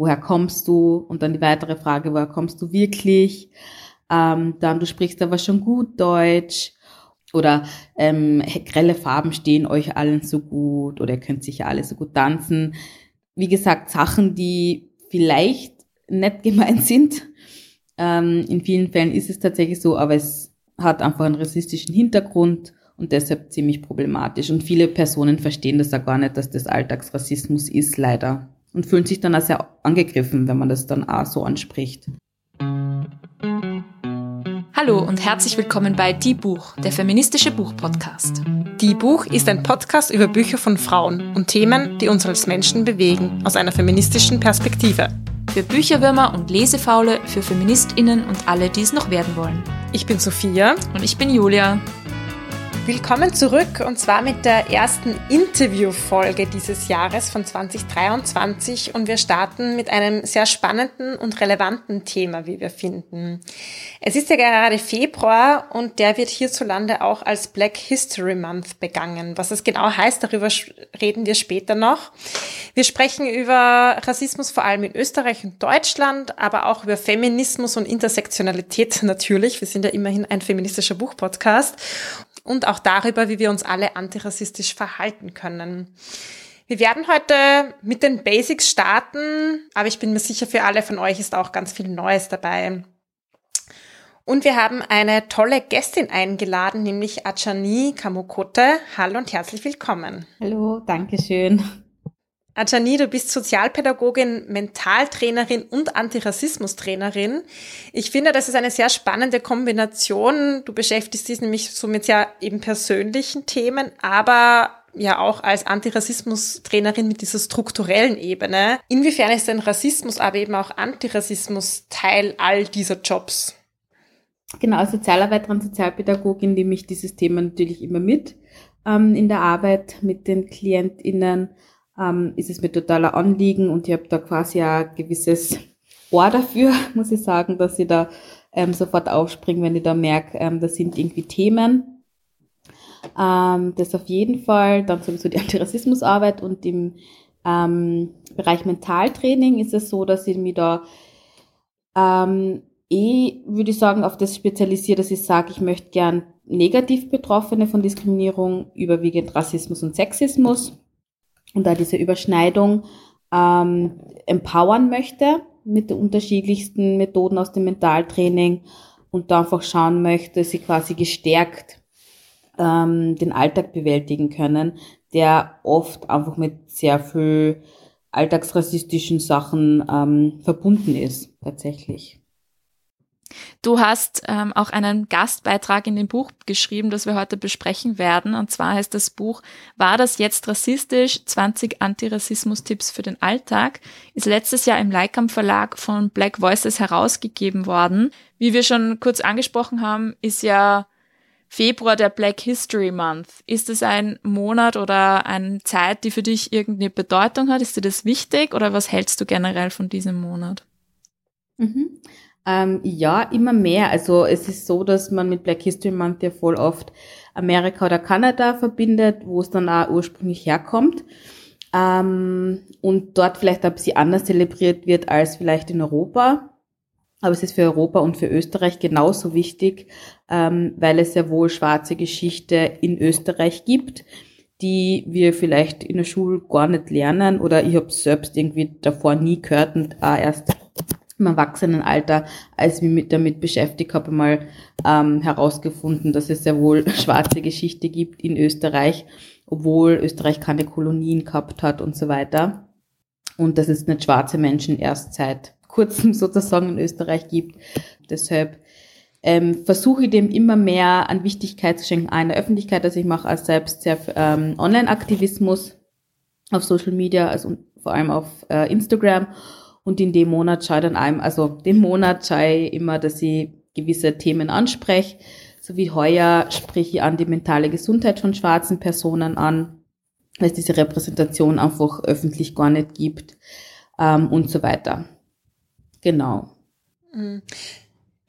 woher kommst du? Und dann die weitere Frage, woher kommst du wirklich? Ähm, dann, du sprichst aber schon gut Deutsch. Oder ähm, grelle Farben stehen euch allen so gut oder ihr könnt sicher alle so gut tanzen. Wie gesagt, Sachen, die vielleicht nett gemeint sind. Ähm, in vielen Fällen ist es tatsächlich so, aber es hat einfach einen rassistischen Hintergrund und deshalb ziemlich problematisch. Und viele Personen verstehen das auch gar nicht, dass das Alltagsrassismus ist, leider. Und fühlen sich dann auch sehr angegriffen, wenn man das dann auch so anspricht. Hallo und herzlich willkommen bei Die Buch, der feministische Buchpodcast. Die Buch ist ein Podcast über Bücher von Frauen und Themen, die uns als Menschen bewegen, aus einer feministischen Perspektive. Für Bücherwürmer und Lesefaule, für FeministInnen und alle, die es noch werden wollen. Ich bin Sophia. Und ich bin Julia. Willkommen zurück und zwar mit der ersten Interviewfolge dieses Jahres von 2023 und wir starten mit einem sehr spannenden und relevanten Thema, wie wir finden. Es ist ja gerade Februar und der wird hierzulande auch als Black History Month begangen. Was es genau heißt, darüber reden wir später noch. Wir sprechen über Rassismus vor allem in Österreich und Deutschland, aber auch über Feminismus und Intersektionalität natürlich. Wir sind ja immerhin ein feministischer Buchpodcast und auch darüber, wie wir uns alle antirassistisch verhalten können. Wir werden heute mit den Basics starten, aber ich bin mir sicher, für alle von euch ist auch ganz viel Neues dabei. Und wir haben eine tolle Gästin eingeladen, nämlich Ajani Kamukote. Hallo und herzlich willkommen. Hallo, danke schön. Ajani, du bist Sozialpädagogin, Mentaltrainerin und Antirassismus-Trainerin. Ich finde, das ist eine sehr spannende Kombination. Du beschäftigst dich nämlich so mit sehr eben persönlichen Themen, aber ja auch als Antirassismus-Trainerin mit dieser strukturellen Ebene. Inwiefern ist denn Rassismus, aber eben auch Antirassismus Teil all dieser Jobs? Genau, als Sozialarbeiterin, Sozialpädagogin nehme ich dieses Thema natürlich immer mit ähm, in der Arbeit mit den KlientInnen ähm, ist es mir totaler Anliegen und ich habe da quasi ein gewisses Ohr dafür, muss ich sagen, dass ich da ähm, sofort aufspringe, wenn ich da merke, ähm, das sind irgendwie Themen. Ähm, das auf jeden Fall, dann sowieso die Antirassismusarbeit und im ähm, Bereich Mentaltraining ist es so, dass ich mich da ähm, eh, würde ich sagen, auf das spezialisiere, dass ich sage, ich möchte gern negativ Betroffene von Diskriminierung, überwiegend Rassismus und Sexismus und da diese Überschneidung ähm, empowern möchte mit den unterschiedlichsten Methoden aus dem Mentaltraining und da einfach schauen möchte, sie quasi gestärkt ähm, den Alltag bewältigen können, der oft einfach mit sehr viel alltagsrassistischen Sachen ähm, verbunden ist, tatsächlich. Du hast ähm, auch einen Gastbeitrag in dem Buch geschrieben, das wir heute besprechen werden. Und zwar heißt das Buch War das jetzt rassistisch? 20 Antirassismus-Tipps für den Alltag. Ist letztes Jahr im Leikam Verlag von Black Voices herausgegeben worden. Wie wir schon kurz angesprochen haben, ist ja Februar der Black History Month. Ist es ein Monat oder eine Zeit, die für dich irgendeine Bedeutung hat? Ist dir das wichtig oder was hältst du generell von diesem Monat? Mhm. Ähm, ja, immer mehr. Also es ist so, dass man mit Black History Month ja voll oft Amerika oder Kanada verbindet, wo es dann auch ursprünglich herkommt. Ähm, und dort vielleicht ein bisschen anders zelebriert wird als vielleicht in Europa. Aber es ist für Europa und für Österreich genauso wichtig, ähm, weil es ja wohl schwarze Geschichte in Österreich gibt, die wir vielleicht in der Schule gar nicht lernen oder ich habe selbst irgendwie davor nie gehört und auch erst im Erwachsenenalter, als ich mich damit beschäftigt habe, mal ähm, herausgefunden, dass es sehr wohl schwarze Geschichte gibt in Österreich, obwohl Österreich keine Kolonien gehabt hat und so weiter. Und dass es nicht schwarze Menschen erst seit kurzem sozusagen in Österreich gibt. Deshalb ähm, versuche ich dem immer mehr an Wichtigkeit zu schenken, einer Öffentlichkeit. Also ich mache als selbst sehr ähm, Online-Aktivismus auf Social Media, also vor allem auf äh, Instagram und in dem Monat schaue ich dann einem, also den Monat schaue ich immer, dass ich gewisse Themen anspreche. So wie heuer spreche ich an die mentale Gesundheit von schwarzen Personen an, weil es diese Repräsentation einfach öffentlich gar nicht gibt ähm, und so weiter. Genau. Mhm.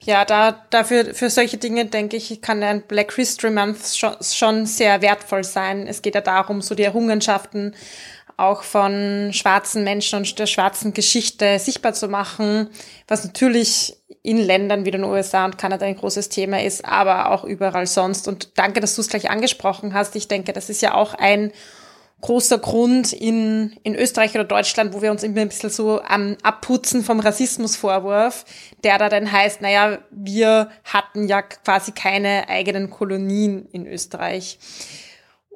Ja, da, dafür, für solche Dinge denke ich, kann ein Black History Month schon, schon sehr wertvoll sein. Es geht ja darum, so die Errungenschaften auch von schwarzen Menschen und der schwarzen Geschichte sichtbar zu machen, was natürlich in Ländern wie den USA und Kanada ein großes Thema ist, aber auch überall sonst. Und danke, dass du es gleich angesprochen hast. Ich denke, das ist ja auch ein großer Grund in, in Österreich oder Deutschland, wo wir uns immer ein bisschen so am Abputzen vom Rassismusvorwurf, der da dann heißt, naja, wir hatten ja quasi keine eigenen Kolonien in Österreich.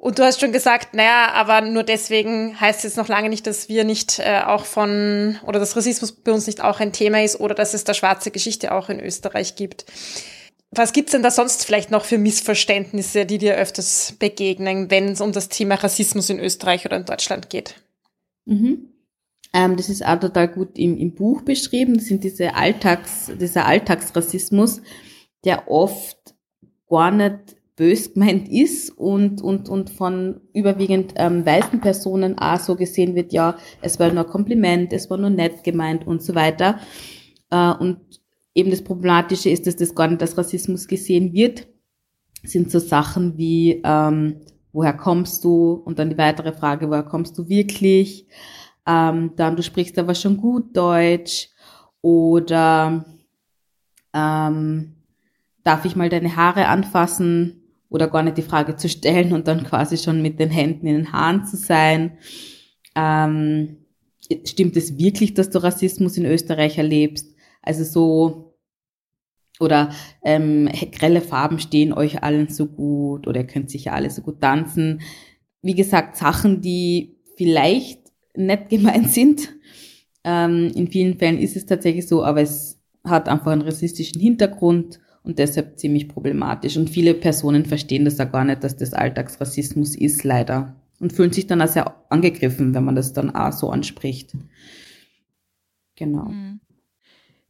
Und du hast schon gesagt, naja, aber nur deswegen heißt es noch lange nicht, dass wir nicht äh, auch von, oder dass Rassismus bei uns nicht auch ein Thema ist oder dass es da schwarze Geschichte auch in Österreich gibt. Was gibt's denn da sonst vielleicht noch für Missverständnisse, die dir öfters begegnen, wenn es um das Thema Rassismus in Österreich oder in Deutschland geht? Mhm. Ähm, das ist auch total gut im, im Buch beschrieben. Das sind diese Alltags, dieser Alltagsrassismus, der oft gar nicht bös gemeint ist und, und, und von überwiegend ähm, weißen Personen auch so gesehen wird, ja, es war nur ein Kompliment, es war nur nett gemeint und so weiter. Äh, und eben das Problematische ist, dass das gar nicht als Rassismus gesehen wird, sind so Sachen wie, ähm, woher kommst du? Und dann die weitere Frage, woher kommst du wirklich? Ähm, dann, du sprichst aber schon gut Deutsch oder ähm, darf ich mal deine Haare anfassen? Oder gar nicht die Frage zu stellen und dann quasi schon mit den Händen in den Haaren zu sein. Ähm, stimmt es wirklich, dass du Rassismus in Österreich erlebst? Also so, oder ähm, grelle Farben stehen euch allen so gut oder ihr könnt sicher alle so gut tanzen. Wie gesagt, Sachen, die vielleicht nett gemeint sind. Ähm, in vielen Fällen ist es tatsächlich so, aber es hat einfach einen rassistischen Hintergrund und deshalb ziemlich problematisch. Und viele Personen verstehen das auch gar nicht, dass das Alltagsrassismus ist, leider. Und fühlen sich dann auch sehr angegriffen, wenn man das dann auch so anspricht. Genau. Mhm.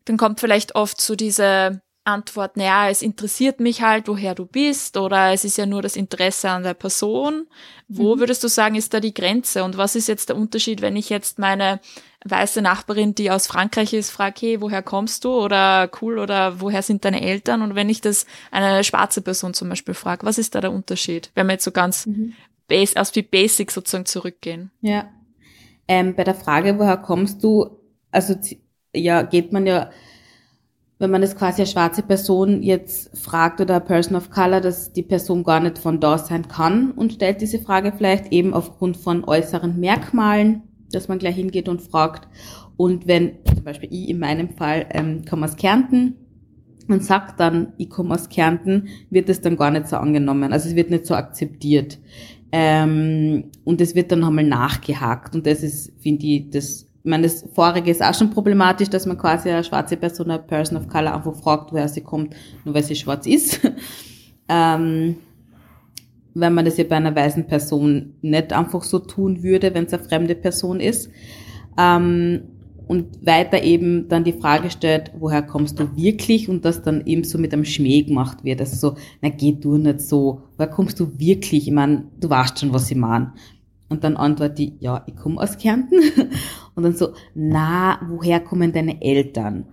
Dann kommt vielleicht oft so diese Antwort, naja, es interessiert mich halt, woher du bist, oder es ist ja nur das Interesse an der Person. Wo mhm. würdest du sagen, ist da die Grenze? Und was ist jetzt der Unterschied, wenn ich jetzt meine weiße Nachbarin, die aus Frankreich ist, frage, hey, woher kommst du? Oder cool, oder woher sind deine Eltern? Und wenn ich das eine schwarze Person zum Beispiel frage, was ist da der Unterschied? Wenn wir jetzt so ganz mhm. base, aus wie Basic sozusagen zurückgehen. Ja. Ähm, bei der Frage, woher kommst du, also ja, geht man ja wenn man das quasi eine schwarze Person jetzt fragt oder Person of Color, dass die Person gar nicht von da sein kann und stellt diese Frage vielleicht eben aufgrund von äußeren Merkmalen, dass man gleich hingeht und fragt. Und wenn zum Beispiel ich in meinem Fall ähm, komme aus Kärnten und sagt dann, ich komme aus Kärnten, wird es dann gar nicht so angenommen. Also es wird nicht so akzeptiert. Ähm, und es wird dann nochmal nachgehakt. Und das ist, finde ich, das ich meine, das vorige ist auch schon problematisch, dass man quasi eine schwarze Person, eine Person of Color einfach fragt, woher sie kommt, nur weil sie schwarz ist. ähm, wenn man das ja bei einer weißen Person nicht einfach so tun würde, wenn es eine fremde Person ist. Ähm, und weiter eben dann die Frage stellt, woher kommst du wirklich? Und das dann eben so mit einem Schmäh gemacht wird. Also so, na geh du nicht so, woher kommst du wirklich? Ich meine, du weißt schon, was ich meine. Und dann antwortet die, ja, ich komme aus Kärnten. Und dann so, na, woher kommen deine Eltern?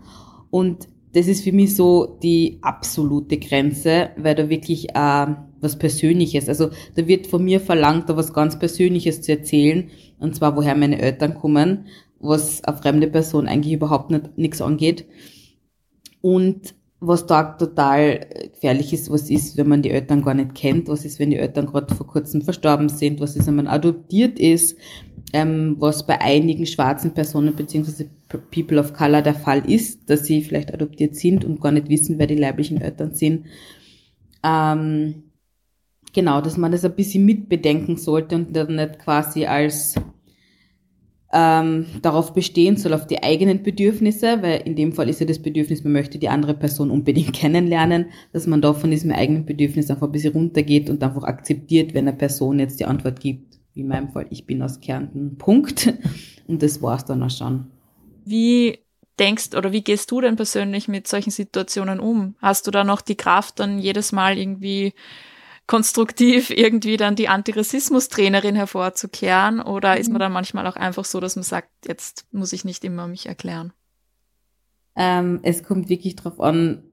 Und das ist für mich so die absolute Grenze, weil da wirklich äh, was Persönliches, also da wird von mir verlangt, da was ganz Persönliches zu erzählen, und zwar woher meine Eltern kommen, was eine fremde Person eigentlich überhaupt nicht nichts angeht. Und was da total gefährlich ist, was ist, wenn man die Eltern gar nicht kennt, was ist, wenn die Eltern gerade vor kurzem verstorben sind, was ist, wenn man adoptiert ist, ähm, was bei einigen schwarzen Personen beziehungsweise People of Color der Fall ist, dass sie vielleicht adoptiert sind und gar nicht wissen, wer die leiblichen Eltern sind. Ähm, genau, dass man das ein bisschen mitbedenken sollte und dann nicht quasi als ähm, darauf bestehen soll, auf die eigenen Bedürfnisse, weil in dem Fall ist ja das Bedürfnis, man möchte die andere Person unbedingt kennenlernen, dass man da von diesem eigenen Bedürfnis einfach ein bisschen runtergeht und einfach akzeptiert, wenn eine Person jetzt die Antwort gibt, wie in meinem Fall, ich bin aus Kärnten, Punkt. Und das war's dann auch schon. Wie denkst oder wie gehst du denn persönlich mit solchen Situationen um? Hast du da noch die Kraft, dann jedes Mal irgendwie konstruktiv irgendwie dann die Antirassismus-Trainerin hervorzukehren? Oder ist man mhm. dann manchmal auch einfach so, dass man sagt, jetzt muss ich nicht immer mich erklären? Ähm, es kommt wirklich drauf an,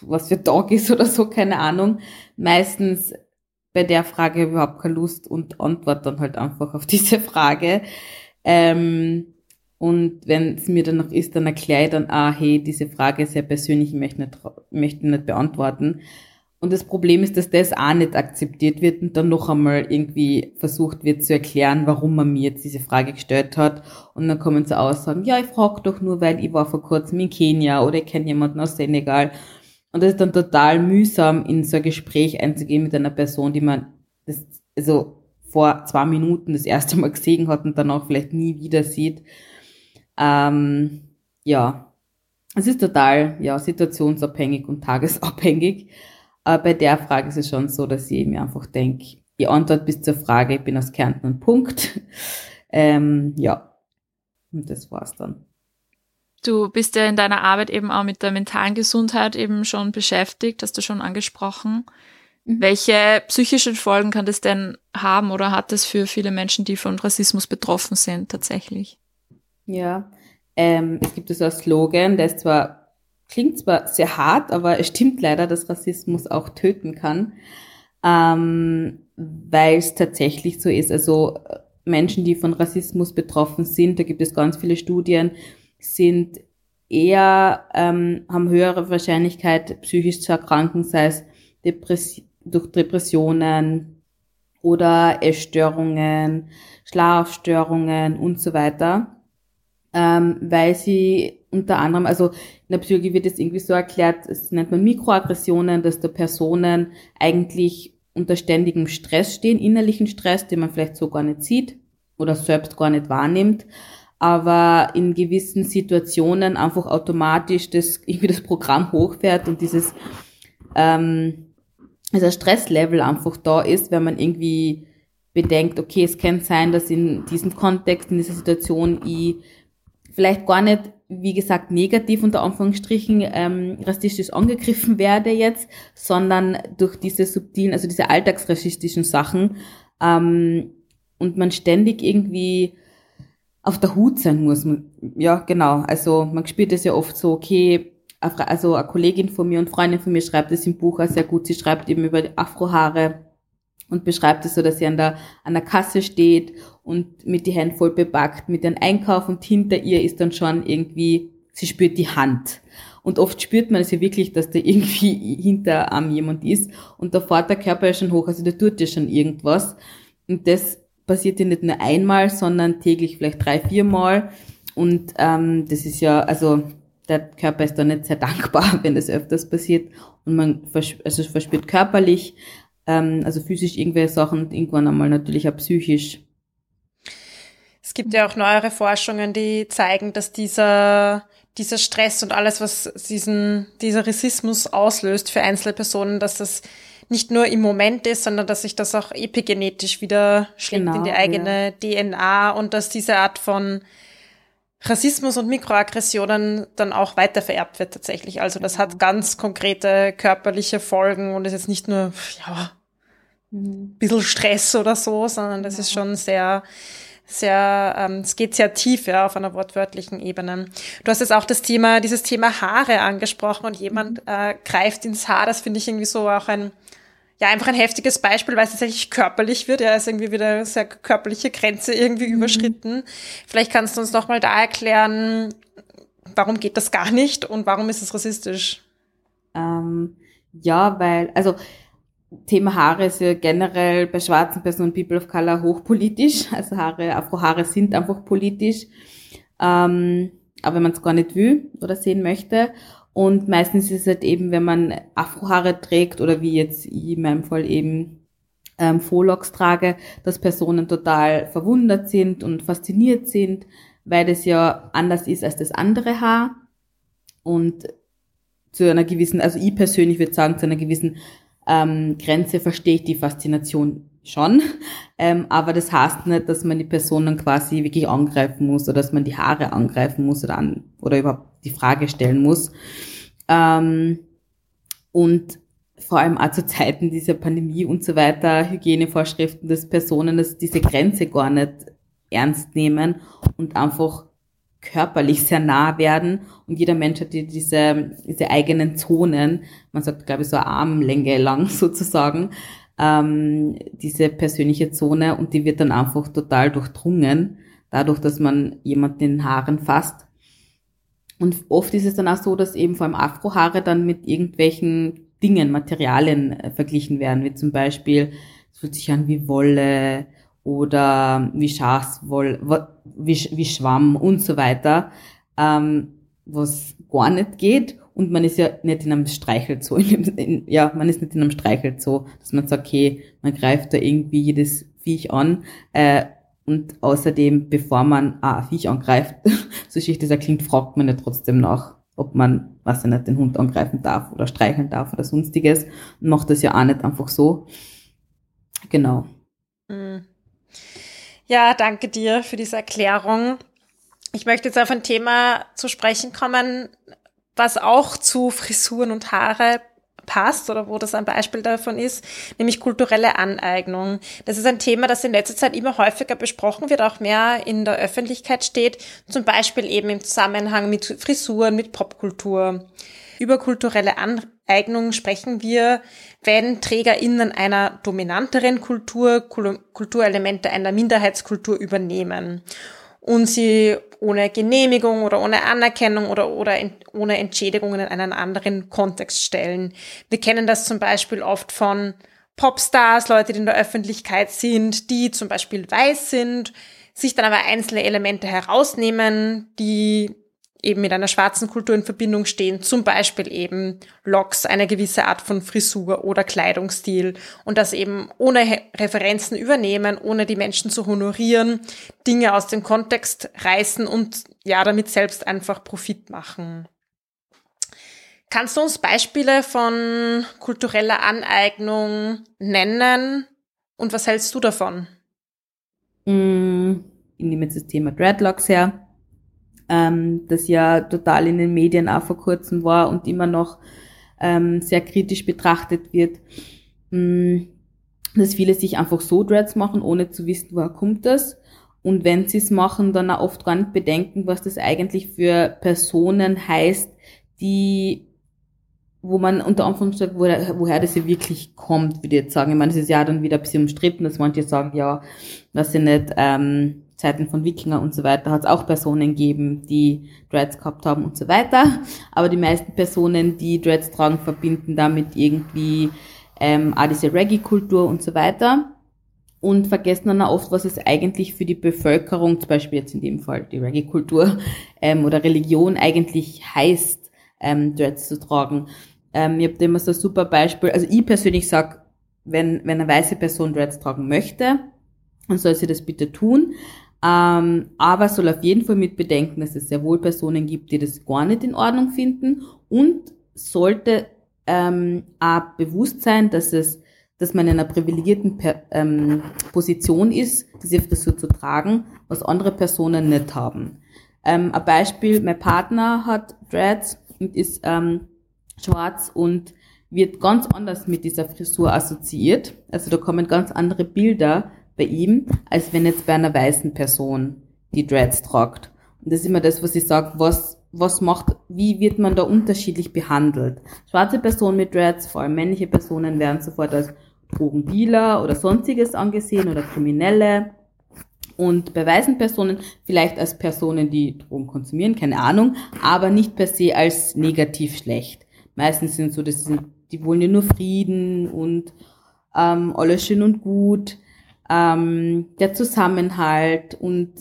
was für Tag ist oder so, keine Ahnung. Meistens bei der Frage überhaupt keine Lust und antworte dann halt einfach auf diese Frage. Ähm, und wenn es mir dann noch ist, dann erkläre ich dann, ah, hey, diese Frage ist sehr persönlich, ich möchte nicht, möchte nicht beantworten. Und das Problem ist, dass das auch nicht akzeptiert wird und dann noch einmal irgendwie versucht wird zu erklären, warum man mir jetzt diese Frage gestellt hat. Und dann kommen sie Aussagen, ja, ich frage doch nur, weil ich war vor kurzem in Kenia oder ich kenne jemanden aus Senegal. Und das ist dann total mühsam, in so ein Gespräch einzugehen mit einer Person, die man das, also vor zwei Minuten das erste Mal gesehen hat und dann auch vielleicht nie wieder sieht. Ähm, ja, es ist total ja, situationsabhängig und tagesabhängig. Aber bei der Frage ist es schon so, dass ich mir einfach denke, die Antwort bis zur Frage, ich bin aus Kärnten und Punkt. Ähm, ja, und das war's dann. Du bist ja in deiner Arbeit eben auch mit der mentalen Gesundheit eben schon beschäftigt, hast du schon angesprochen. Mhm. Welche psychischen Folgen kann das denn haben oder hat es für viele Menschen, die von Rassismus betroffen sind, tatsächlich? Ja, ähm, es gibt so einen Slogan, der ist zwar, klingt zwar sehr hart, aber es stimmt leider, dass Rassismus auch töten kann, ähm, weil es tatsächlich so ist. Also Menschen, die von Rassismus betroffen sind, da gibt es ganz viele Studien, sind eher, ähm, haben höhere Wahrscheinlichkeit, psychisch zu erkranken, sei es Depress durch Depressionen oder Essstörungen, Schlafstörungen und so weiter ähm, weil sie unter anderem, also in der Psychologie wird es irgendwie so erklärt, es nennt man Mikroaggressionen, dass da Personen eigentlich unter ständigem Stress stehen, innerlichen Stress, den man vielleicht so gar nicht sieht oder selbst gar nicht wahrnimmt, aber in gewissen Situationen einfach automatisch das irgendwie das Programm hochfährt und dieses ähm, dieser Stresslevel einfach da ist, wenn man irgendwie bedenkt, okay, es kann sein, dass in diesem Kontext, in dieser Situation ich vielleicht gar nicht, wie gesagt, negativ unter Anführungsstrichen ähm, rassistisch angegriffen werde jetzt, sondern durch diese subtilen, also diese alltagsrassistischen Sachen ähm, und man ständig irgendwie auf der Hut sein muss. Ja, genau. Also man spürt es ja oft so, okay, also eine Kollegin von mir und Freundin von mir schreibt es im Buch auch sehr gut. Sie schreibt eben über Afrohaare und beschreibt es so, dass sie an der, an der Kasse steht und mit die Hände voll bepackt mit dem Einkauf und hinter ihr ist dann schon irgendwie, sie spürt die Hand. Und oft spürt man es ja wirklich, dass da irgendwie hinter einem jemand ist und da fährt der Körper ja schon hoch, also da tut ja schon irgendwas. Und das passiert ja nicht nur einmal, sondern täglich vielleicht drei, vier Mal. Und ähm, das ist ja, also der Körper ist da nicht sehr dankbar, wenn das öfters passiert. Und man vers also verspürt körperlich, ähm, also physisch irgendwelche Sachen und irgendwann einmal natürlich auch psychisch. Es gibt ja auch neuere Forschungen, die zeigen, dass dieser, dieser Stress und alles, was diesen, dieser Rassismus auslöst für einzelne Personen, dass das nicht nur im Moment ist, sondern dass sich das auch epigenetisch wieder schlägt genau, in die eigene ja. DNA und dass diese Art von Rassismus und Mikroaggressionen dann auch weiter vererbt wird tatsächlich. Also das hat ganz konkrete körperliche Folgen und ist jetzt nicht nur, ja, ein bisschen Stress oder so, sondern das ist schon sehr, sehr, ähm, es geht sehr tief, ja, auf einer wortwörtlichen Ebene. Du hast jetzt auch das Thema, dieses Thema Haare angesprochen und jemand mhm. äh, greift ins Haar. Das finde ich irgendwie so auch ein, ja, einfach ein heftiges Beispiel, weil es tatsächlich körperlich wird. Ja, ist irgendwie wieder eine sehr körperliche Grenze irgendwie mhm. überschritten. Vielleicht kannst du uns noch mal da erklären, warum geht das gar nicht und warum ist es rassistisch? Ähm, ja, weil, also, Thema Haare ist ja generell bei schwarzen Personen, People of Color, hochpolitisch. Also Haare, Afrohaare sind einfach politisch. Ähm, aber wenn man es gar nicht will oder sehen möchte. Und meistens ist es halt eben, wenn man Afrohaare trägt oder wie jetzt ich in meinem Fall eben ähm, Folocks trage, dass Personen total verwundert sind und fasziniert sind, weil das ja anders ist als das andere Haar. Und zu einer gewissen, also ich persönlich würde sagen, zu einer gewissen ähm, Grenze verstehe ich die Faszination schon, ähm, aber das heißt nicht, dass man die Person dann quasi wirklich angreifen muss oder dass man die Haare angreifen muss oder, an, oder überhaupt die Frage stellen muss. Ähm, und vor allem auch zu Zeiten dieser Pandemie und so weiter, Hygienevorschriften, dass Personen dass diese Grenze gar nicht ernst nehmen und einfach körperlich sehr nah werden und jeder Mensch hat diese, diese eigenen Zonen, man sagt glaube ich so Armlänge lang sozusagen, ähm, diese persönliche Zone und die wird dann einfach total durchdrungen, dadurch, dass man jemanden in den Haaren fasst. Und oft ist es dann auch so, dass eben vor allem Afrohaare dann mit irgendwelchen Dingen, Materialien äh, verglichen werden, wie zum Beispiel, es fühlt sich an wie Wolle oder wie Schafswolle, wie, wie Schwamm und so weiter, ähm, was gar nicht geht. Und man ist ja nicht in einem Streichelzoo. ja, man ist nicht in einem Streichelzoo, dass man sagt, okay, man greift da irgendwie jedes Viech an. Äh, und außerdem, bevor man ah, ein Viech angreift, so schicht das klingt, fragt man ja trotzdem nach, ob man, was ja nicht, den Hund angreifen darf oder streicheln darf oder sonstiges. Und macht das ja auch nicht einfach so. Genau. Mhm. Ja, danke dir für diese Erklärung. Ich möchte jetzt auf ein Thema zu sprechen kommen, was auch zu Frisuren und Haare passt oder wo das ein Beispiel davon ist, nämlich kulturelle Aneignung. Das ist ein Thema, das in letzter Zeit immer häufiger besprochen wird, auch mehr in der Öffentlichkeit steht, zum Beispiel eben im Zusammenhang mit Frisuren, mit Popkultur. Über kulturelle Aneignung sprechen wir, wenn TrägerInnen einer dominanteren Kultur Kulturelemente einer Minderheitskultur übernehmen und sie ohne Genehmigung oder ohne Anerkennung oder, oder in, ohne Entschädigung in einen anderen Kontext stellen. Wir kennen das zum Beispiel oft von Popstars, Leute, die in der Öffentlichkeit sind, die zum Beispiel weiß sind, sich dann aber einzelne Elemente herausnehmen, die eben mit einer schwarzen Kultur in Verbindung stehen, zum Beispiel eben Locks, eine gewisse Art von Frisur oder Kleidungsstil und das eben ohne Referenzen übernehmen, ohne die Menschen zu honorieren, Dinge aus dem Kontext reißen und ja, damit selbst einfach Profit machen. Kannst du uns Beispiele von kultureller Aneignung nennen und was hältst du davon? Mm, ich nehme jetzt das Thema Dreadlocks her ähm, das ja total in den Medien auch vor kurzem war und immer noch ähm, sehr kritisch betrachtet wird, mh, mm, dass viele sich einfach so Dreads machen, ohne zu wissen, woher kommt das. Und wenn sie es machen, dann auch oft gar nicht bedenken, was das eigentlich für Personen heißt, die, wo man unter Anführungszeichen, woher, woher das ja wirklich kommt, würde ich jetzt sagen. Ich meine, es ist ja dann wieder ein bisschen umstritten, dass manche sagen, ja, dass sie nicht, ähm, Zeiten von Wikinger und so weiter hat es auch Personen gegeben, die Dreads gehabt haben und so weiter. Aber die meisten Personen, die Dreads tragen, verbinden damit irgendwie ähm, auch diese Reggae-Kultur und so weiter und vergessen dann auch oft, was es eigentlich für die Bevölkerung, zum Beispiel jetzt in dem Fall die Reggae-Kultur ähm, oder Religion eigentlich heißt, ähm, Dreads zu tragen. Ähm, ich habe immer so ein super Beispiel, also ich persönlich sag, wenn, wenn eine weiße Person Dreads tragen möchte, dann soll sie das bitte tun. Ähm, aber soll auf jeden Fall mit bedenken, dass es sehr wohl Personen gibt, die das gar nicht in Ordnung finden und sollte ähm, auch bewusst sein, dass es dass man in einer privilegierten per, ähm, Position ist, diese Frisur zu tragen, was andere Personen nicht haben. Ähm, ein Beispiel, mein Partner hat Dreads und ist ähm, schwarz und wird ganz anders mit dieser Frisur assoziiert. Also da kommen ganz andere Bilder bei ihm, als wenn jetzt bei einer weißen Person die Dreads tragt. Und das ist immer das, was ich sage, was, was macht, wie wird man da unterschiedlich behandelt? Schwarze Personen mit Dreads, vor allem männliche Personen, werden sofort als Drogendealer oder sonstiges angesehen oder Kriminelle. Und bei weißen Personen vielleicht als Personen, die Drogen konsumieren, keine Ahnung, aber nicht per se als negativ schlecht. Meistens sind so, das sind, die wollen ja nur Frieden und ähm, alles schön und gut ähm, der Zusammenhalt und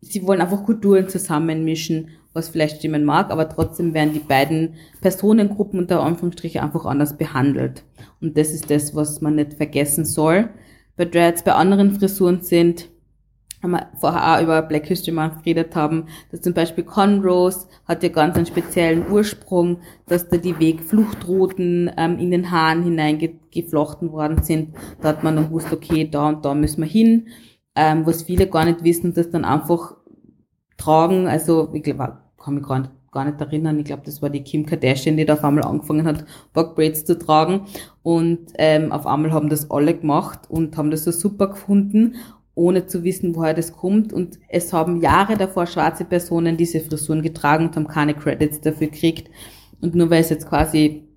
sie wollen einfach Kulturen zusammenmischen, was vielleicht stimmen mag, aber trotzdem werden die beiden Personengruppen unter Anführungsstrichen einfach anders behandelt. Und das ist das, was man nicht vergessen soll. Bei Dreads, bei anderen Frisuren sind haben wir vorher auch über Black History Month geredet haben, dass zum Beispiel Conrose hat ja ganz einen speziellen Ursprung, dass da die Wegfluchtrouten ähm, in den Haaren hineingeflochten worden sind. Da hat man dann gewusst, okay, da und da müssen wir hin. Ähm, was viele gar nicht wissen, das dann einfach tragen. Also ich glaube, kann mich gar nicht, gar nicht erinnern. Ich glaube, das war die Kim Kardashian, die da auf einmal angefangen hat, Backbraids zu tragen. Und ähm, auf einmal haben das alle gemacht und haben das so super gefunden ohne zu wissen, woher das kommt. Und es haben Jahre davor schwarze Personen diese Frisuren getragen und haben keine Credits dafür gekriegt. Und nur weil es jetzt quasi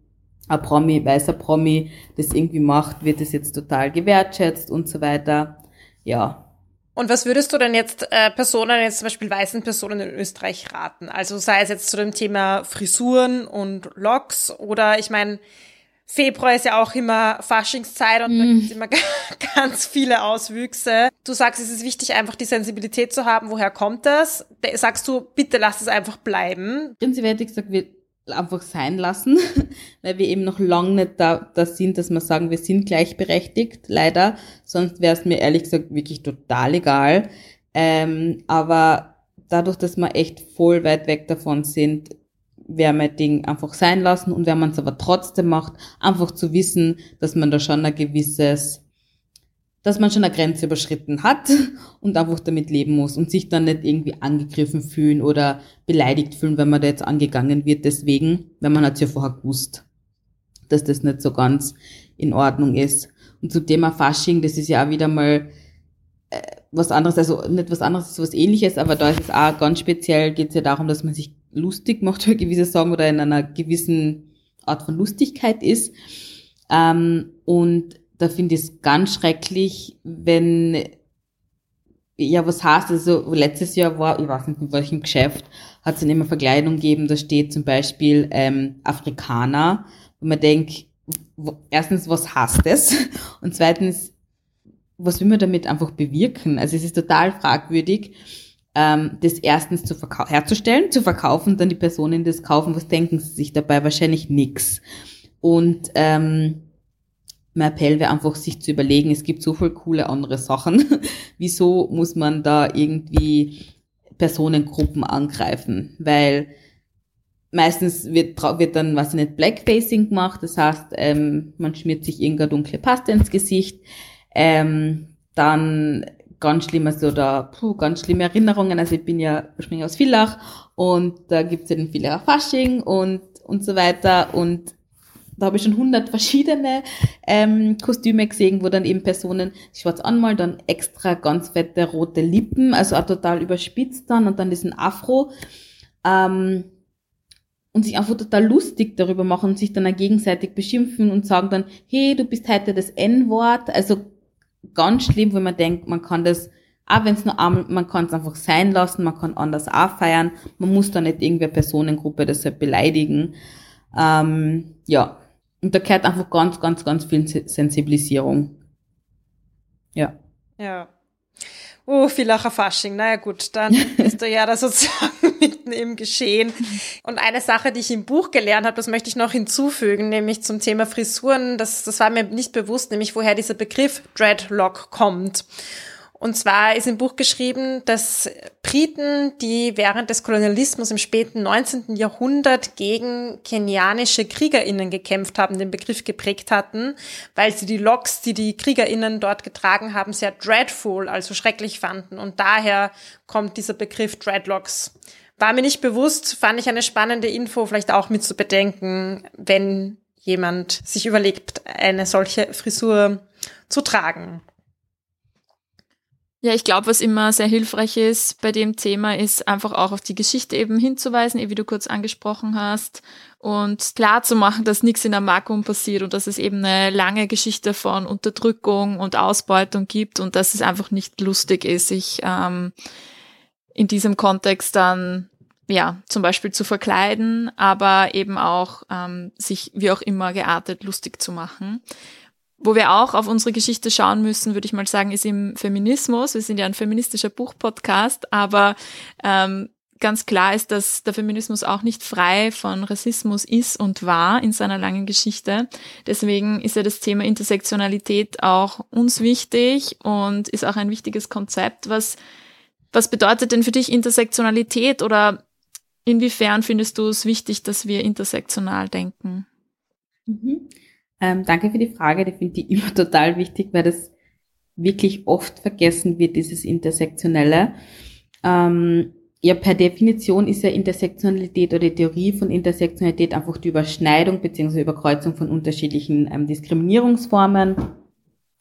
ein Promi, weißer Promi das irgendwie macht, wird es jetzt total gewertschätzt und so weiter. Ja. Und was würdest du denn jetzt äh, Personen, jetzt zum Beispiel weißen Personen in Österreich raten? Also sei es jetzt zu dem Thema Frisuren und Locks oder ich meine, Februar ist ja auch immer Faschingszeit und mm. da gibt es immer ganz viele Auswüchse. Du sagst, es ist wichtig, einfach die Sensibilität zu haben, woher kommt das? Sagst du, bitte lass es einfach bleiben? Prinzipiell hätte ich gesagt, wir einfach sein lassen, weil wir eben noch lange nicht da, da sind, dass wir sagen, wir sind gleichberechtigt, leider. Sonst wäre es mir ehrlich gesagt wirklich total egal. Ähm, aber dadurch, dass wir echt voll weit weg davon sind, wäre mein Ding einfach sein lassen und wenn man es aber trotzdem macht, einfach zu wissen, dass man da schon ein gewisses dass man schon eine Grenze überschritten hat und einfach damit leben muss und sich dann nicht irgendwie angegriffen fühlen oder beleidigt fühlen, wenn man da jetzt angegangen wird. Deswegen, wenn man hat ja vorher gewusst, dass das nicht so ganz in Ordnung ist. Und zum Thema Fasching, das ist ja auch wieder mal äh, was anderes, also nicht was anderes, was ähnliches, aber da ist es auch ganz speziell, geht es ja darum, dass man sich lustig macht über gewisse Sagen oder in einer gewissen Art von Lustigkeit ist. Ähm, und da finde ich es ganz schrecklich, wenn, ja, was heißt also, letztes Jahr war, ich weiß nicht in welchem Geschäft, hat es dann immer Verkleidung gegeben, da steht zum Beispiel ähm, Afrikaner, wo man denkt, erstens, was heißt das? Und zweitens, was will man damit einfach bewirken? Also es ist total fragwürdig, ähm, das erstens zu herzustellen, zu verkaufen, dann die Personen, das kaufen, was denken sie sich dabei? Wahrscheinlich nix. Und ähm, mein Appell wäre einfach, sich zu überlegen, es gibt so viele coole andere Sachen. Wieso muss man da irgendwie Personengruppen angreifen? Weil meistens wird, wird dann, was nicht, Blackfacing gemacht. Das heißt, ähm, man schmiert sich irgendeine dunkle Paste ins Gesicht. Ähm, dann ganz schlimm, also da, puh, ganz schlimme Erinnerungen. Also ich bin ja ursprünglich aus Villach und da gibt's ja den Villacher Fasching und, und so weiter und da habe ich schon hundert verschiedene ähm, Kostüme gesehen, wo dann eben Personen schwarz anmalen, dann extra ganz fette rote Lippen, also auch total überspitzt dann und dann diesen Afro. Ähm, und sich einfach total lustig darüber machen und sich dann auch gegenseitig beschimpfen und sagen dann, hey, du bist heute das N-Wort. Also ganz schlimm, wenn man denkt, man kann das, auch wenn es nur einmal, man kann es einfach sein lassen, man kann anders auch feiern, man muss da nicht irgendeine Personengruppe deshalb beleidigen. Ähm, ja, und da gehört einfach ganz, ganz, ganz viel Sensibilisierung. Ja. Ja. Oh, Villacher Fasching. Naja gut, dann bist du ja da sozusagen mitten im Geschehen. Und eine Sache, die ich im Buch gelernt habe, das möchte ich noch hinzufügen, nämlich zum Thema Frisuren. Das, das war mir nicht bewusst, nämlich woher dieser Begriff Dreadlock kommt. Und zwar ist im Buch geschrieben, dass Briten, die während des Kolonialismus im späten 19. Jahrhundert gegen kenianische KriegerInnen gekämpft haben, den Begriff geprägt hatten, weil sie die Locks, die die KriegerInnen dort getragen haben, sehr dreadful, also schrecklich fanden. Und daher kommt dieser Begriff Dreadlocks. War mir nicht bewusst, fand ich eine spannende Info, vielleicht auch mit zu bedenken, wenn jemand sich überlegt, eine solche Frisur zu tragen. Ja, ich glaube, was immer sehr hilfreich ist bei dem Thema, ist einfach auch auf die Geschichte eben hinzuweisen, wie du kurz angesprochen hast, und klar zu machen, dass nichts in einem Vakuum passiert und dass es eben eine lange Geschichte von Unterdrückung und Ausbeutung gibt und dass es einfach nicht lustig ist, sich ähm, in diesem Kontext dann ja zum Beispiel zu verkleiden, aber eben auch ähm, sich wie auch immer geartet lustig zu machen. Wo wir auch auf unsere Geschichte schauen müssen, würde ich mal sagen, ist im Feminismus. Wir sind ja ein feministischer Buchpodcast, aber ähm, ganz klar ist, dass der Feminismus auch nicht frei von Rassismus ist und war in seiner langen Geschichte. Deswegen ist ja das Thema Intersektionalität auch uns wichtig und ist auch ein wichtiges Konzept. Was, was bedeutet denn für dich Intersektionalität oder inwiefern findest du es wichtig, dass wir intersektional denken? Mhm. Ähm, danke für die Frage, die finde ich immer total wichtig, weil das wirklich oft vergessen wird, dieses Intersektionelle. Ähm, ja, per Definition ist ja Intersektionalität oder die Theorie von Intersektionalität einfach die Überschneidung bzw. Überkreuzung von unterschiedlichen ähm, Diskriminierungsformen.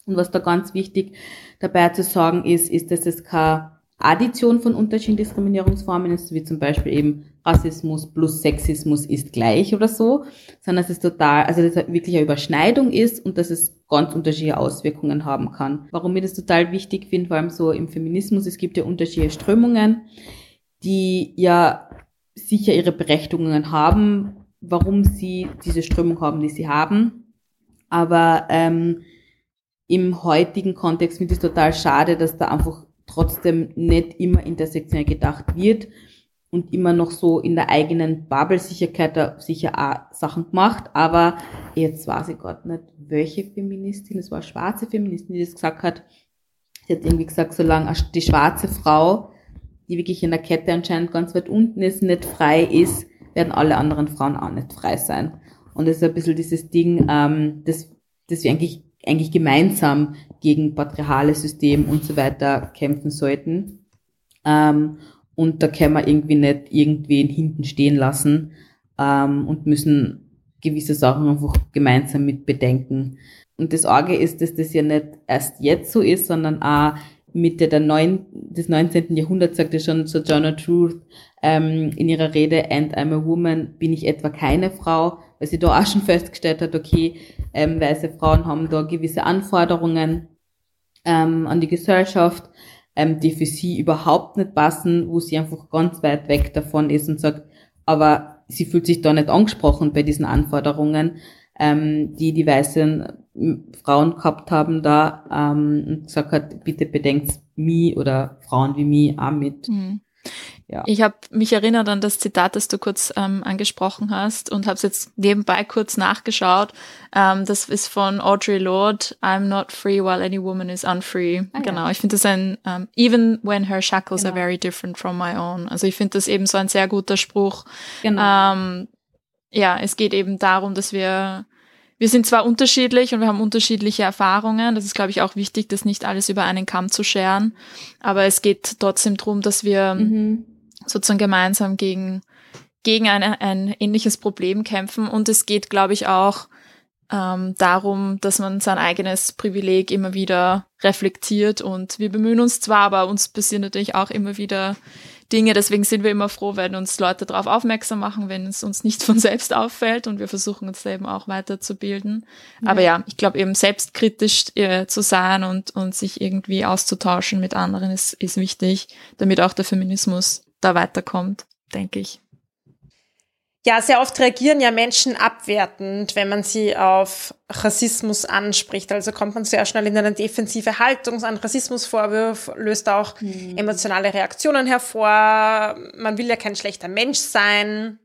Und was da ganz wichtig dabei zu sagen ist, ist, dass es keine Addition von unterschiedlichen Diskriminierungsformen ist, wie zum Beispiel eben Rassismus plus Sexismus ist gleich oder so, sondern es ist total, also dass es wirklich eine Überschneidung ist und dass es ganz unterschiedliche Auswirkungen haben kann. Warum ich das total wichtig finde, vor allem so im Feminismus, es gibt ja unterschiedliche Strömungen, die ja sicher ihre Berechtigungen haben, warum sie diese Strömung haben, die sie haben. Aber ähm, im heutigen Kontext finde ich es total schade, dass da einfach trotzdem nicht immer intersektionell gedacht wird und immer noch so in der eigenen Bubble-Sicherheit sicher auch Sachen gemacht, aber jetzt weiß ich gerade nicht, welche Feministin, es war eine schwarze Feministin, die das gesagt hat. Sie hat irgendwie gesagt, solange die schwarze Frau, die wirklich in der Kette anscheinend ganz weit unten ist, nicht frei ist, werden alle anderen Frauen auch nicht frei sein. Und das ist ein bisschen dieses Ding, ähm, das, das wir eigentlich, eigentlich gemeinsam gegen patriarchale System und so weiter kämpfen sollten. Ähm, und da können wir irgendwie nicht irgendwen hinten stehen lassen ähm, und müssen gewisse Sachen einfach gemeinsam mit bedenken. Und das Arge ist, dass das ja nicht erst jetzt so ist, sondern auch Mitte der neun, des 19. Jahrhunderts sagte schon Sojourner Truth ähm, in ihrer Rede And I'm a Woman, bin ich etwa keine Frau, weil sie da auch schon festgestellt hat, okay, ähm, weiße Frauen haben da gewisse Anforderungen ähm, an die Gesellschaft, ähm, die für sie überhaupt nicht passen, wo sie einfach ganz weit weg davon ist und sagt, aber sie fühlt sich da nicht angesprochen bei diesen Anforderungen, ähm, die die weißen Frauen gehabt haben da ähm, und gesagt hat, bitte bedenkt mich oder Frauen wie mich auch mit. Mhm. Ja. Ich habe mich erinnert an das Zitat, das du kurz ähm, angesprochen hast und habe es jetzt nebenbei kurz nachgeschaut. Ähm, das ist von Audre Lorde, I'm not free while any woman is unfree. Ah, genau, ja. ich finde das ein, ähm, even when her shackles genau. are very different from my own. Also ich finde das eben so ein sehr guter Spruch. Genau. Ähm, ja, es geht eben darum, dass wir wir sind zwar unterschiedlich und wir haben unterschiedliche Erfahrungen. Das ist, glaube ich, auch wichtig, das nicht alles über einen Kamm zu scheren. Aber es geht trotzdem darum, dass wir mhm. Sozusagen gemeinsam gegen, gegen ein, ein ähnliches Problem kämpfen. Und es geht, glaube ich, auch ähm, darum, dass man sein eigenes Privileg immer wieder reflektiert. Und wir bemühen uns zwar, aber uns passieren natürlich auch immer wieder Dinge. Deswegen sind wir immer froh, wenn uns Leute darauf aufmerksam machen, wenn es uns nicht von selbst auffällt und wir versuchen uns eben auch weiterzubilden. Ja. Aber ja, ich glaube eben selbstkritisch äh, zu sein und, und sich irgendwie auszutauschen mit anderen ist, ist wichtig, damit auch der Feminismus da weiterkommt, denke ich. Ja, sehr oft reagieren ja Menschen abwertend, wenn man sie auf Rassismus anspricht. Also kommt man sehr schnell in eine defensive Haltung. Ein Rassismusvorwurf löst auch mhm. emotionale Reaktionen hervor. Man will ja kein schlechter Mensch sein.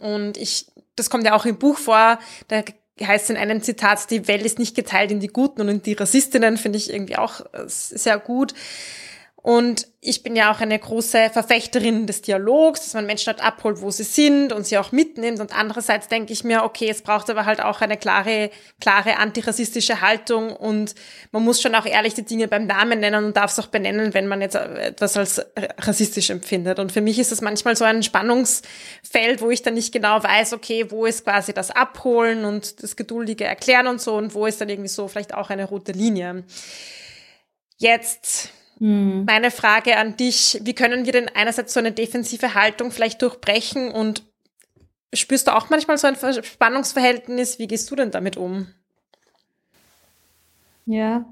Und ich, das kommt ja auch im Buch vor. Da heißt in einem Zitat, die Welt ist nicht geteilt in die Guten und in die Rassistinnen, finde ich irgendwie auch sehr gut. Und ich bin ja auch eine große Verfechterin des Dialogs, dass man Menschen dort abholt, wo sie sind und sie auch mitnimmt. Und andererseits denke ich mir, okay, es braucht aber halt auch eine klare, klare antirassistische Haltung und man muss schon auch ehrlich die Dinge beim Namen nennen und darf es auch benennen, wenn man jetzt etwas als rassistisch empfindet. Und für mich ist es manchmal so ein Spannungsfeld, wo ich dann nicht genau weiß, okay, wo ist quasi das Abholen und das geduldige Erklären und so und wo ist dann irgendwie so vielleicht auch eine rote Linie. Jetzt hm. Meine Frage an dich, wie können wir denn einerseits so eine defensive Haltung vielleicht durchbrechen und spürst du auch manchmal so ein Spannungsverhältnis? Wie gehst du denn damit um? Ja,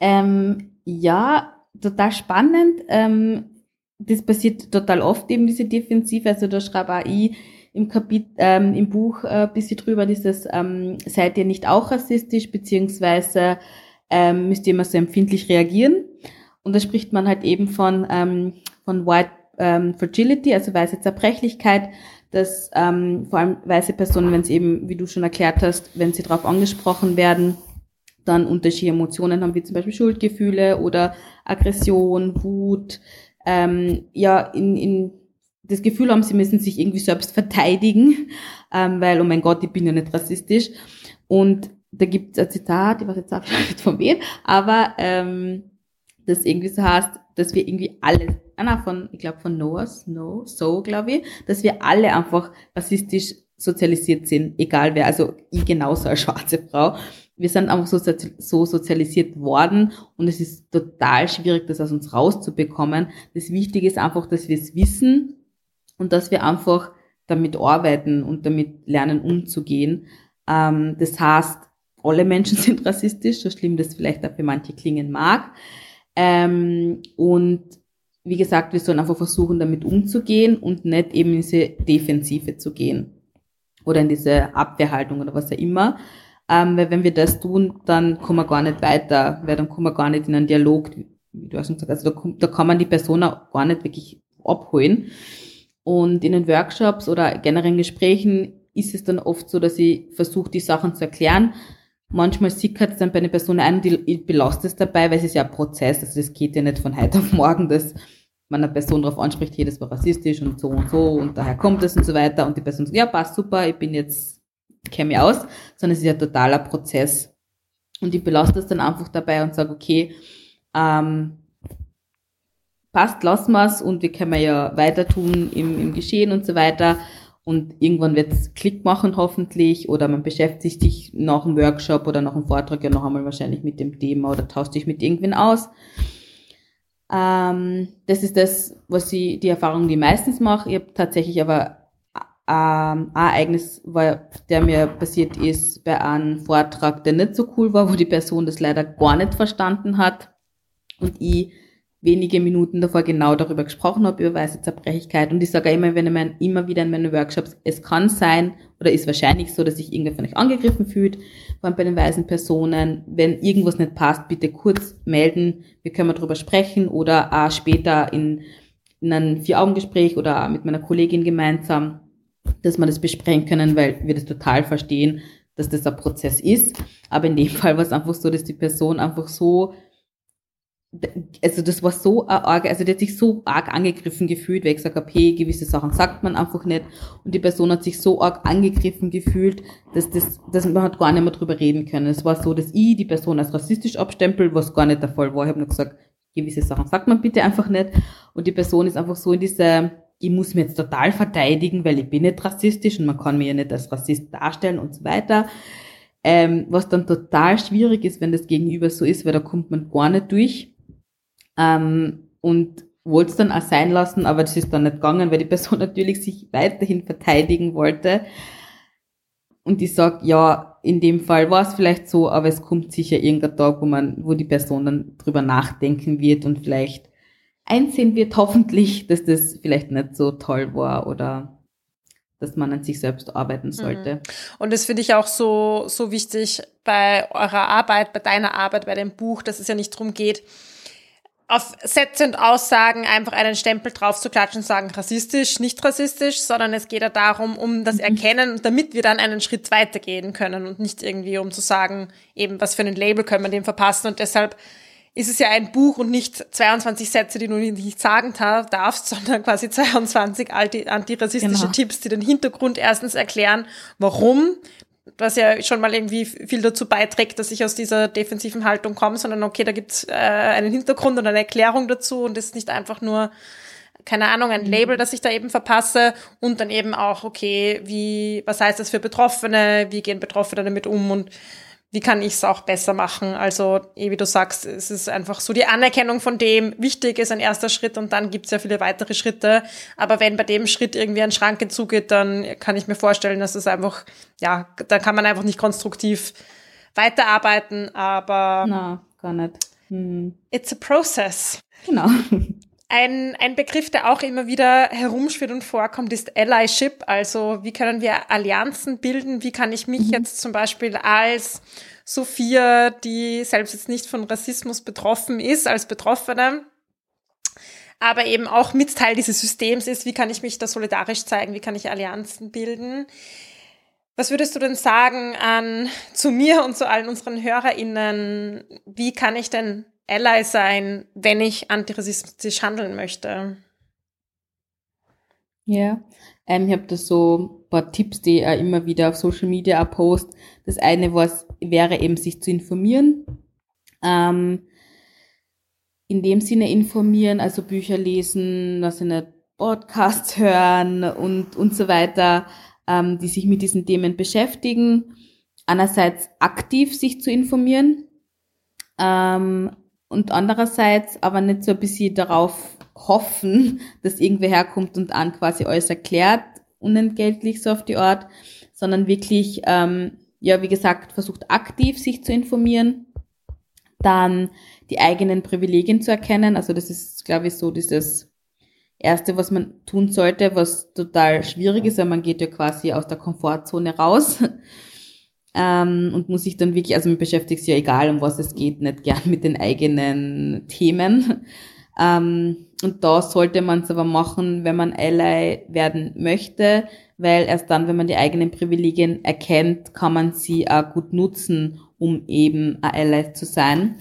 ähm, ja, total spannend. Ähm, das passiert total oft eben diese Defensive. Also da schreibe auch ich im Kapitel, ähm, im Buch äh, ein bisschen drüber, dieses ähm, seid ihr nicht auch rassistisch, beziehungsweise ähm, müsst ihr immer so empfindlich reagieren. Und da spricht man halt eben von, ähm, von White ähm, Fragility, also weiße Zerbrechlichkeit, dass ähm, vor allem weiße Personen, wenn sie eben, wie du schon erklärt hast, wenn sie darauf angesprochen werden, dann unterschiedliche Emotionen haben, wie zum Beispiel Schuldgefühle oder Aggression, Wut, ähm, ja, in, in das Gefühl haben, sie müssen sich irgendwie selbst verteidigen, ähm, weil, oh mein Gott, ich bin ja nicht rassistisch. Und da gibt es ein Zitat, ich weiß jetzt auch nicht von wem, aber ähm, das irgendwie so heißt, dass wir irgendwie alle, Anna von, ich glaube von Noah, No, So, glaube ich, dass wir alle einfach rassistisch sozialisiert sind, egal wer, also ich genauso als schwarze Frau. Wir sind einfach so, so sozialisiert worden und es ist total schwierig, das aus uns rauszubekommen. Das Wichtige ist einfach, dass wir es wissen und dass wir einfach damit arbeiten und damit lernen umzugehen. Ähm, das heißt, alle Menschen sind rassistisch, so schlimm das vielleicht auch für manche klingen mag. Ähm, und wie gesagt, wir sollen einfach versuchen, damit umzugehen und nicht eben in diese Defensive zu gehen oder in diese Abwehrhaltung oder was auch immer. Ähm, weil wenn wir das tun, dann kommen wir gar nicht weiter, weil dann kommen wir gar nicht in einen Dialog, wie du hast schon gesagt, also da, da kann man die Person auch gar nicht wirklich abholen. Und in den Workshops oder generellen Gesprächen ist es dann oft so, dass ich versuche, die Sachen zu erklären. Manchmal sickert es dann bei einer Person ein, die belastet es dabei, weil es ist ja ein Prozess, also das geht ja nicht von heute auf morgen, dass man eine Person darauf anspricht, hier, das war rassistisch und so und so und daher kommt es und so weiter und die Person sagt, ja, passt super, ich bin jetzt, kenne mich aus, sondern es ist ja ein totaler Prozess. Und ich belaste es dann einfach dabei und sage, okay, ähm, passt, lassen wir's und wir können ja weiter tun im, im Geschehen und so weiter. Und irgendwann wird es Klick machen, hoffentlich, oder man beschäftigt sich nach einem Workshop oder nach einem Vortrag ja noch einmal wahrscheinlich mit dem Thema oder tauscht sich mit irgendwen aus. Ähm, das ist das, was ich, die Erfahrung, die ich meistens mache. Ich habe tatsächlich aber ähm, ein Ereignis, war, der mir passiert ist bei einem Vortrag, der nicht so cool war, wo die Person das leider gar nicht verstanden hat und ich wenige Minuten davor genau darüber gesprochen habe, über weiße Zerbrechlichkeit. Und ich sage immer, wenn ich immer wieder in meinen Workshops, es kann sein oder ist wahrscheinlich so, dass sich irgendwer von euch angegriffen fühlt, vor allem bei den weißen Personen. Wenn irgendwas nicht passt, bitte kurz melden. Wir können darüber sprechen oder auch später in, in einem Vier-Augen-Gespräch oder auch mit meiner Kollegin gemeinsam, dass wir das besprechen können, weil wir das total verstehen, dass das ein Prozess ist. Aber in dem Fall war es einfach so, dass die Person einfach so also das war so arg, also der hat sich so arg angegriffen gefühlt, weil ich gesagt habe, hey, gewisse Sachen sagt man einfach nicht und die Person hat sich so arg angegriffen gefühlt, dass das, dass man hat gar nicht mehr drüber reden können. Es war so, dass ich die Person als rassistisch abstempel, was gar nicht der Fall war. Ich habe nur gesagt, gewisse Sachen sagt man bitte einfach nicht und die Person ist einfach so in dieser, ich muss mir jetzt total verteidigen, weil ich bin nicht rassistisch und man kann mich ja nicht als Rassist darstellen und so weiter. Ähm, was dann total schwierig ist, wenn das Gegenüber so ist, weil da kommt man gar nicht durch. Ähm, und wollte es dann auch sein lassen, aber das ist dann nicht gegangen, weil die Person natürlich sich weiterhin verteidigen wollte. Und ich sag, ja, in dem Fall war es vielleicht so, aber es kommt sicher irgendein Tag, wo man, wo die Person dann drüber nachdenken wird und vielleicht einsehen wird, hoffentlich, dass das vielleicht nicht so toll war oder dass man an sich selbst arbeiten sollte. Mhm. Und das finde ich auch so, so wichtig bei eurer Arbeit, bei deiner Arbeit, bei dem Buch, dass es ja nicht darum geht, auf Sätze und Aussagen einfach einen Stempel drauf zu klatschen und sagen, rassistisch, nicht rassistisch, sondern es geht ja darum, um das mhm. Erkennen, damit wir dann einen Schritt weitergehen können und nicht irgendwie um zu sagen, eben was für ein Label können wir dem verpassen und deshalb ist es ja ein Buch und nicht 22 Sätze, die du nicht sagen darfst, sondern quasi 22 antirassistische genau. Tipps, die den Hintergrund erstens erklären, warum was ja schon mal irgendwie viel dazu beiträgt, dass ich aus dieser defensiven Haltung komme, sondern okay, da gibt's äh, einen Hintergrund und eine Erklärung dazu und es ist nicht einfach nur, keine Ahnung, ein Label, das ich da eben verpasse und dann eben auch, okay, wie, was heißt das für Betroffene, wie gehen Betroffene damit um und wie kann ich es auch besser machen? Also, eh wie du sagst, es ist einfach so die Anerkennung von dem wichtig ist ein erster Schritt und dann gibt es ja viele weitere Schritte. Aber wenn bei dem Schritt irgendwie ein Schranke zugeht, dann kann ich mir vorstellen, dass es einfach, ja, da kann man einfach nicht konstruktiv weiterarbeiten, aber. Na, gar nicht. Hm. It's a process. Genau. Ein, ein Begriff, der auch immer wieder herumschwirrt und vorkommt, ist Allyship. Also wie können wir Allianzen bilden? Wie kann ich mich mhm. jetzt zum Beispiel als Sophia, die selbst jetzt nicht von Rassismus betroffen ist, als Betroffene, aber eben auch mit Teil dieses Systems ist, wie kann ich mich da solidarisch zeigen? Wie kann ich Allianzen bilden? Was würdest du denn sagen an zu mir und zu allen unseren HörerInnen? Wie kann ich denn Ally sein, wenn ich antirassistisch handeln möchte. Ja, ähm, ich habe da so ein paar Tipps, die auch immer wieder auf Social Media auch post. Das eine was, wäre eben, sich zu informieren. Ähm, in dem Sinne informieren, also Bücher lesen, also nicht Podcasts hören und, und so weiter, ähm, die sich mit diesen Themen beschäftigen. Einerseits aktiv sich zu informieren, ähm, und andererseits aber nicht so ein bisschen darauf hoffen, dass irgendwer herkommt und an quasi alles erklärt, unentgeltlich so auf die Art, sondern wirklich, ähm, ja, wie gesagt, versucht aktiv sich zu informieren, dann die eigenen Privilegien zu erkennen. Also das ist, glaube ich, so dieses Erste, was man tun sollte, was total schwierig ist, weil man geht ja quasi aus der Komfortzone raus ähm, und muss sich dann wirklich, also man beschäftigt sich ja egal, um was es geht, nicht gern mit den eigenen Themen. Ähm, und da sollte man es aber machen, wenn man Ally werden möchte, weil erst dann, wenn man die eigenen Privilegien erkennt, kann man sie auch gut nutzen, um eben ein Ally zu sein.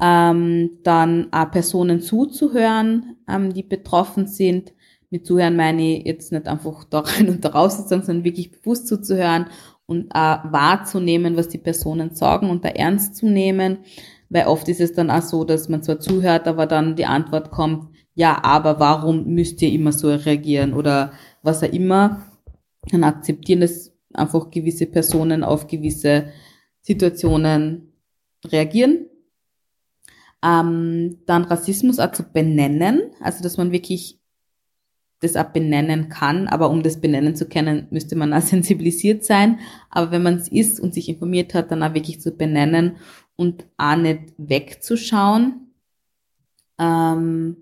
Ähm, dann auch Personen zuzuhören, ähm, die betroffen sind. Mit Zuhören meine ich jetzt nicht einfach da rein und da raus sondern wirklich bewusst zuzuhören und auch wahrzunehmen, was die Personen sagen und da ernst zu nehmen. Weil oft ist es dann auch so, dass man zwar zuhört, aber dann die Antwort kommt, ja, aber warum müsst ihr immer so reagieren oder was auch immer. Dann akzeptieren das einfach gewisse Personen auf gewisse Situationen reagieren. Ähm, dann Rassismus auch zu benennen, also dass man wirklich das auch benennen kann, aber um das benennen zu können, müsste man auch sensibilisiert sein. Aber wenn man es ist und sich informiert hat, dann auch wirklich zu benennen und auch nicht wegzuschauen. Ähm,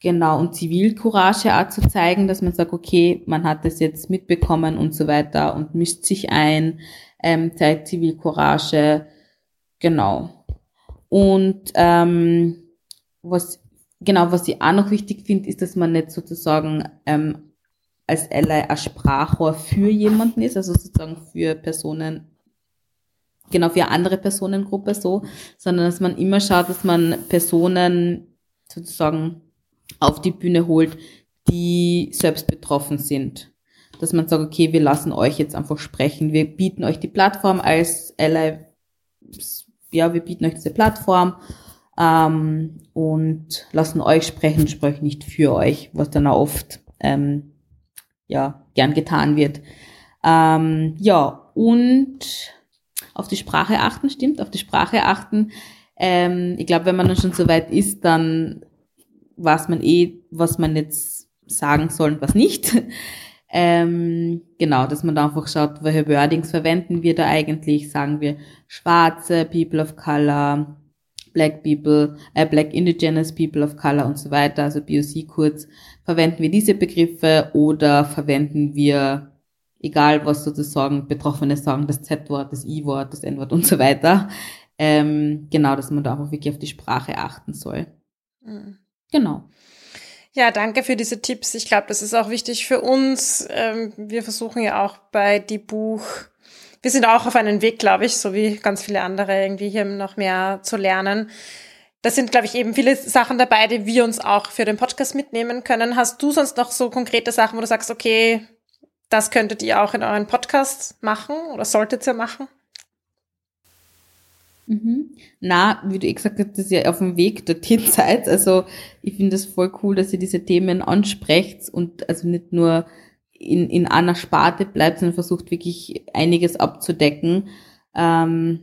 genau, und Zivilcourage auch zu zeigen, dass man sagt, okay, man hat das jetzt mitbekommen und so weiter und mischt sich ein, ähm, zeigt Zivilcourage, genau. Und ähm, was genau, was ich auch noch wichtig finde, ist, dass man nicht sozusagen ähm, als Ally ein Sprachrohr für jemanden ist, also sozusagen für Personen, genau für eine andere Personengruppe so, sondern dass man immer schaut, dass man Personen sozusagen auf die Bühne holt, die selbst betroffen sind. Dass man sagt, okay, wir lassen euch jetzt einfach sprechen, wir bieten euch die Plattform als Ally, ja, wir bieten euch diese Plattform ähm, und lassen euch sprechen, sprechen nicht für euch, was dann auch oft ähm, ja gern getan wird. Ähm, ja und auf die Sprache achten, stimmt, auf die Sprache achten. Ähm, ich glaube, wenn man dann schon so weit ist, dann weiß man eh, was man jetzt sagen soll und was nicht. Ähm, genau, dass man da einfach schaut, welche Wordings verwenden wir da eigentlich. Sagen wir Schwarze, People of Color, Black People, äh, Black Indigenous People of Color und so weiter, also BOC kurz, verwenden wir diese Begriffe oder verwenden wir, egal was sozusagen Betroffene sagen, das Z-Wort, das I-Wort, das N-Wort und so weiter. Ähm, genau, dass man da auch wirklich auf die Sprache achten soll. Mhm. Genau. Ja, danke für diese Tipps. Ich glaube, das ist auch wichtig für uns. Ähm, wir versuchen ja auch bei die Buch wir sind auch auf einem Weg, glaube ich, so wie ganz viele andere, irgendwie hier noch mehr zu lernen. Da sind, glaube ich, eben viele Sachen dabei, die wir uns auch für den Podcast mitnehmen können. Hast du sonst noch so konkrete Sachen, wo du sagst, okay, das könntet ihr auch in euren Podcast machen oder solltet ihr machen? Mhm. Na, wie du eh gesagt hast, das ist ja auf dem Weg dorthin seid. Also ich finde es voll cool, dass ihr diese Themen ansprecht und also nicht nur in, in einer Sparte bleibt, sondern versucht wirklich einiges abzudecken. Ähm,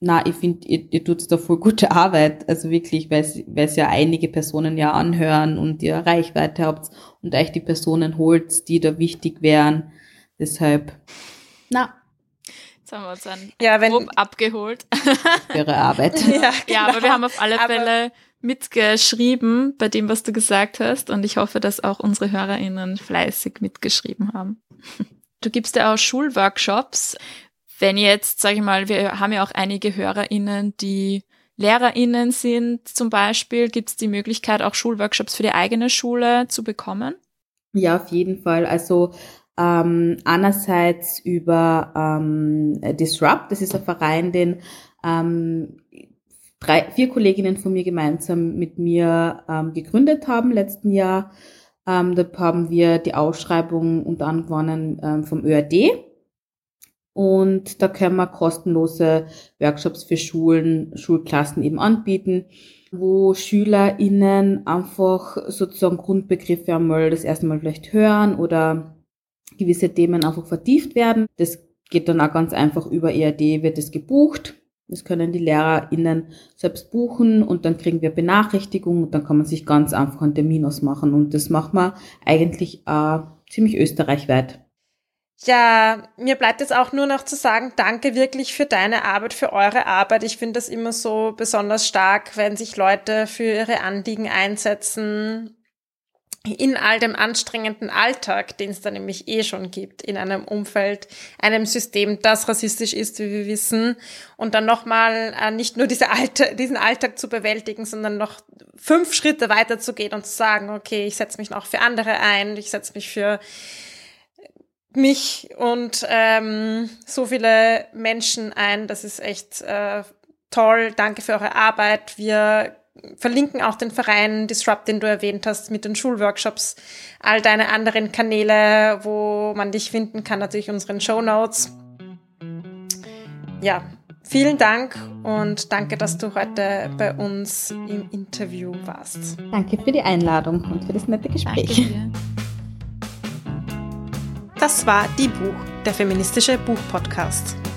na, ich finde, ihr, ihr tut da voll gute Arbeit. Also wirklich, weil es ja einige Personen ja anhören und ihr Reichweite habt und euch die Personen holt, die da wichtig wären. Deshalb, na. Jetzt haben wir uns dann ja, wenn, abgeholt. Ihre Arbeit. ja, genau. ja, aber wir haben auf alle Fälle mitgeschrieben bei dem, was du gesagt hast. Und ich hoffe, dass auch unsere HörerInnen fleißig mitgeschrieben haben. Du gibst ja auch Schulworkshops. Wenn jetzt, sage ich mal, wir haben ja auch einige HörerInnen, die LehrerInnen sind zum Beispiel, gibt es die Möglichkeit, auch Schulworkshops für die eigene Schule zu bekommen? Ja, auf jeden Fall. Also ähm, einerseits über ähm, Disrupt, das ist ein Verein, den ähm, drei, vier Kolleginnen von mir gemeinsam mit mir ähm, gegründet haben letzten Jahr. Ähm, da haben wir die Ausschreibung unter anderem ähm, vom ÖRD. Und da können wir kostenlose Workshops für Schulen, Schulklassen eben anbieten, wo SchülerInnen einfach sozusagen Grundbegriffe einmal das erste Mal vielleicht hören oder gewisse Themen einfach vertieft werden. Das geht dann auch ganz einfach über ERD, wird es gebucht Das können die LehrerInnen selbst buchen und dann kriegen wir Benachrichtigungen und dann kann man sich ganz einfach einen Termin ausmachen. Und das macht man eigentlich äh, ziemlich österreichweit. Ja, mir bleibt jetzt auch nur noch zu sagen, danke wirklich für deine Arbeit, für eure Arbeit. Ich finde das immer so besonders stark, wenn sich Leute für ihre Anliegen einsetzen in all dem anstrengenden Alltag, den es da nämlich eh schon gibt, in einem Umfeld, einem System, das rassistisch ist, wie wir wissen, und dann nochmal äh, nicht nur diese Alte, diesen Alltag zu bewältigen, sondern noch fünf Schritte weiter zu gehen und zu sagen, okay, ich setze mich noch für andere ein, ich setze mich für mich und ähm, so viele Menschen ein. Das ist echt äh, toll. Danke für eure Arbeit. Wir verlinken auch den Verein Disrupt, den du erwähnt hast, mit den Schulworkshops, all deine anderen Kanäle, wo man dich finden kann, natürlich unseren Show Notes. Ja, vielen Dank und danke, dass du heute bei uns im Interview warst. Danke für die Einladung und für das nette Gespräch. Das war Die Buch, der feministische Buchpodcast.